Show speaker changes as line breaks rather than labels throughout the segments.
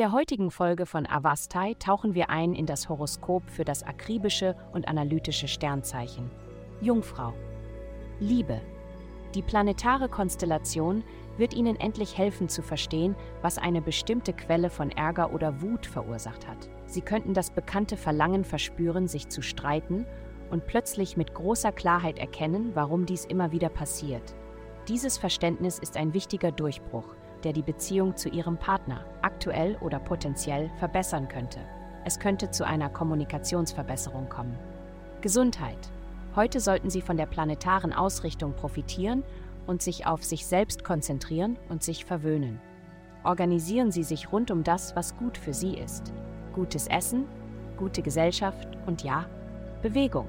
der heutigen Folge von Avastai tauchen wir ein in das Horoskop für das akribische und analytische Sternzeichen. Jungfrau. Liebe. Die planetare Konstellation wird Ihnen endlich helfen zu verstehen, was eine bestimmte Quelle von Ärger oder Wut verursacht hat. Sie könnten das bekannte Verlangen verspüren, sich zu streiten und plötzlich mit großer Klarheit erkennen, warum dies immer wieder passiert. Dieses Verständnis ist ein wichtiger Durchbruch, der die Beziehung zu Ihrem Partner aktuell oder potenziell verbessern könnte. Es könnte zu einer Kommunikationsverbesserung kommen. Gesundheit. Heute sollten Sie von der planetaren Ausrichtung profitieren und sich auf sich selbst konzentrieren und sich verwöhnen. Organisieren Sie sich rund um das, was gut für Sie ist. Gutes Essen, gute Gesellschaft und ja, Bewegung.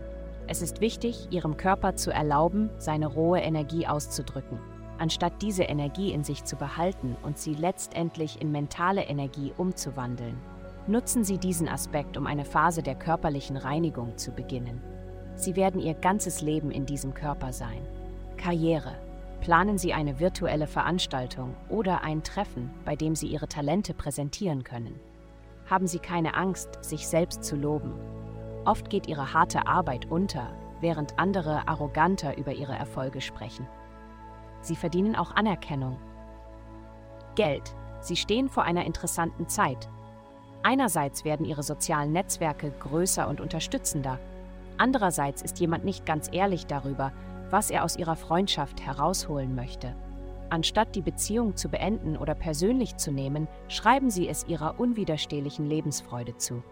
Es ist wichtig, Ihrem Körper zu erlauben, seine rohe Energie auszudrücken, anstatt diese Energie in sich zu behalten und sie letztendlich in mentale Energie umzuwandeln. Nutzen Sie diesen Aspekt, um eine Phase der körperlichen Reinigung zu beginnen. Sie werden Ihr ganzes Leben in diesem Körper sein. Karriere. Planen Sie eine virtuelle Veranstaltung oder ein Treffen, bei dem Sie Ihre Talente präsentieren können. Haben Sie keine Angst, sich selbst zu loben. Oft geht Ihre harte Arbeit unter, während andere arroganter über ihre Erfolge sprechen. Sie verdienen auch Anerkennung. Geld. Sie stehen vor einer interessanten Zeit. Einerseits werden ihre sozialen Netzwerke größer und unterstützender. Andererseits ist jemand nicht ganz ehrlich darüber, was er aus ihrer Freundschaft herausholen möchte. Anstatt die Beziehung zu beenden oder persönlich zu nehmen, schreiben sie es ihrer unwiderstehlichen Lebensfreude zu.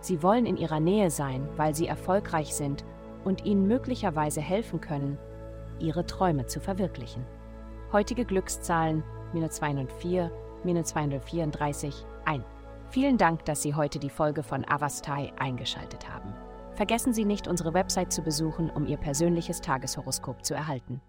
Sie wollen in ihrer Nähe sein, weil sie erfolgreich sind und ihnen möglicherweise helfen können, ihre Träume zu verwirklichen. Heutige Glückszahlen minus 204, minus 234, 1. Vielen Dank, dass Sie heute die Folge von Avastai eingeschaltet haben. Vergessen Sie nicht, unsere Website zu besuchen, um Ihr persönliches Tageshoroskop zu erhalten.